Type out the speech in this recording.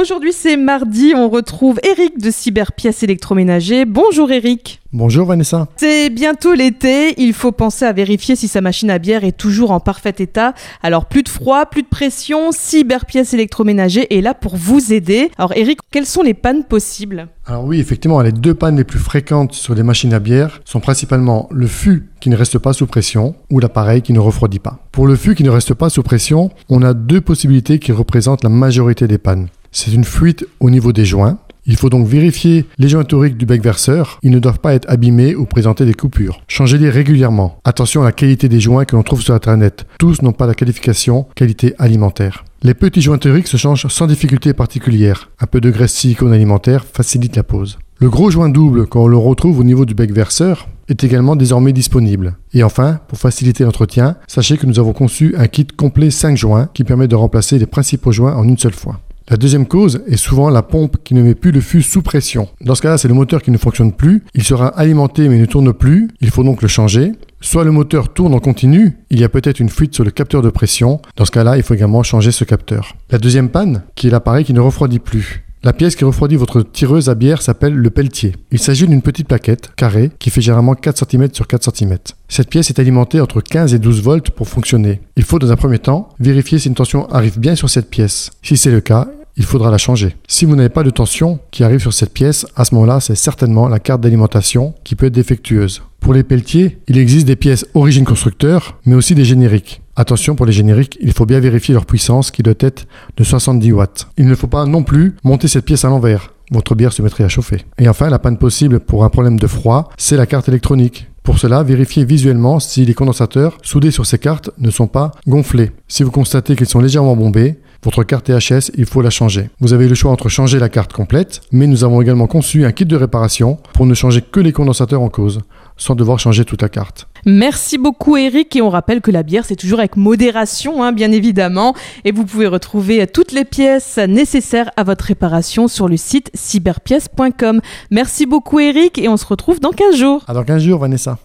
Aujourd'hui c'est mardi, on retrouve Eric de Cyberpièces électroménager. Bonjour Eric. Bonjour Vanessa. C'est bientôt l'été, il faut penser à vérifier si sa machine à bière est toujours en parfait état. Alors plus de froid, plus de pression, Cyberpièces électroménager est là pour vous aider. Alors Eric, quelles sont les pannes possibles? Alors oui, effectivement, les deux pannes les plus fréquentes sur les machines à bière sont principalement le fût qui ne reste pas sous pression ou l'appareil qui ne refroidit pas. Pour le fût qui ne reste pas sous pression, on a deux possibilités qui représentent la majorité des pannes. C'est une fuite au niveau des joints. Il faut donc vérifier les joints toriques du bec verseur. Ils ne doivent pas être abîmés ou présenter des coupures. Changez-les régulièrement. Attention à la qualité des joints que l'on trouve sur Internet. Tous n'ont pas la qualification qualité alimentaire. Les petits joints toriques se changent sans difficulté particulière. Un peu de graisse silicone alimentaire facilite la pose. Le gros joint double, quand on le retrouve au niveau du bec verseur, est également désormais disponible. Et enfin, pour faciliter l'entretien, sachez que nous avons conçu un kit complet 5 joints qui permet de remplacer les principaux joints en une seule fois. La deuxième cause est souvent la pompe qui ne met plus le fût sous pression. Dans ce cas-là, c'est le moteur qui ne fonctionne plus. Il sera alimenté mais ne tourne plus. Il faut donc le changer. Soit le moteur tourne en continu, il y a peut-être une fuite sur le capteur de pression. Dans ce cas-là, il faut également changer ce capteur. La deuxième panne, qui est l'appareil qui ne refroidit plus. La pièce qui refroidit votre tireuse à bière s'appelle le pelletier. Il s'agit d'une petite plaquette carrée qui fait généralement 4 cm sur 4 cm. Cette pièce est alimentée entre 15 et 12 volts pour fonctionner. Il faut dans un premier temps vérifier si une tension arrive bien sur cette pièce. Si c'est le cas, il faudra la changer. Si vous n'avez pas de tension qui arrive sur cette pièce, à ce moment-là, c'est certainement la carte d'alimentation qui peut être défectueuse. Pour les pelletiers, il existe des pièces origine constructeur, mais aussi des génériques. Attention pour les génériques, il faut bien vérifier leur puissance qui doit être de 70 watts. Il ne faut pas non plus monter cette pièce à l'envers. Votre bière se mettrait à chauffer. Et enfin, la panne possible pour un problème de froid, c'est la carte électronique. Pour cela, vérifiez visuellement si les condensateurs soudés sur ces cartes ne sont pas gonflés. Si vous constatez qu'ils sont légèrement bombés, votre carte THS, il faut la changer. Vous avez le choix entre changer la carte complète, mais nous avons également conçu un kit de réparation pour ne changer que les condensateurs en cause, sans devoir changer toute la carte. Merci beaucoup Eric et on rappelle que la bière c'est toujours avec modération hein, bien évidemment et vous pouvez retrouver toutes les pièces nécessaires à votre réparation sur le site cyberpièces.com. Merci beaucoup Eric et on se retrouve dans 15 jours. À dans 15 jours Vanessa.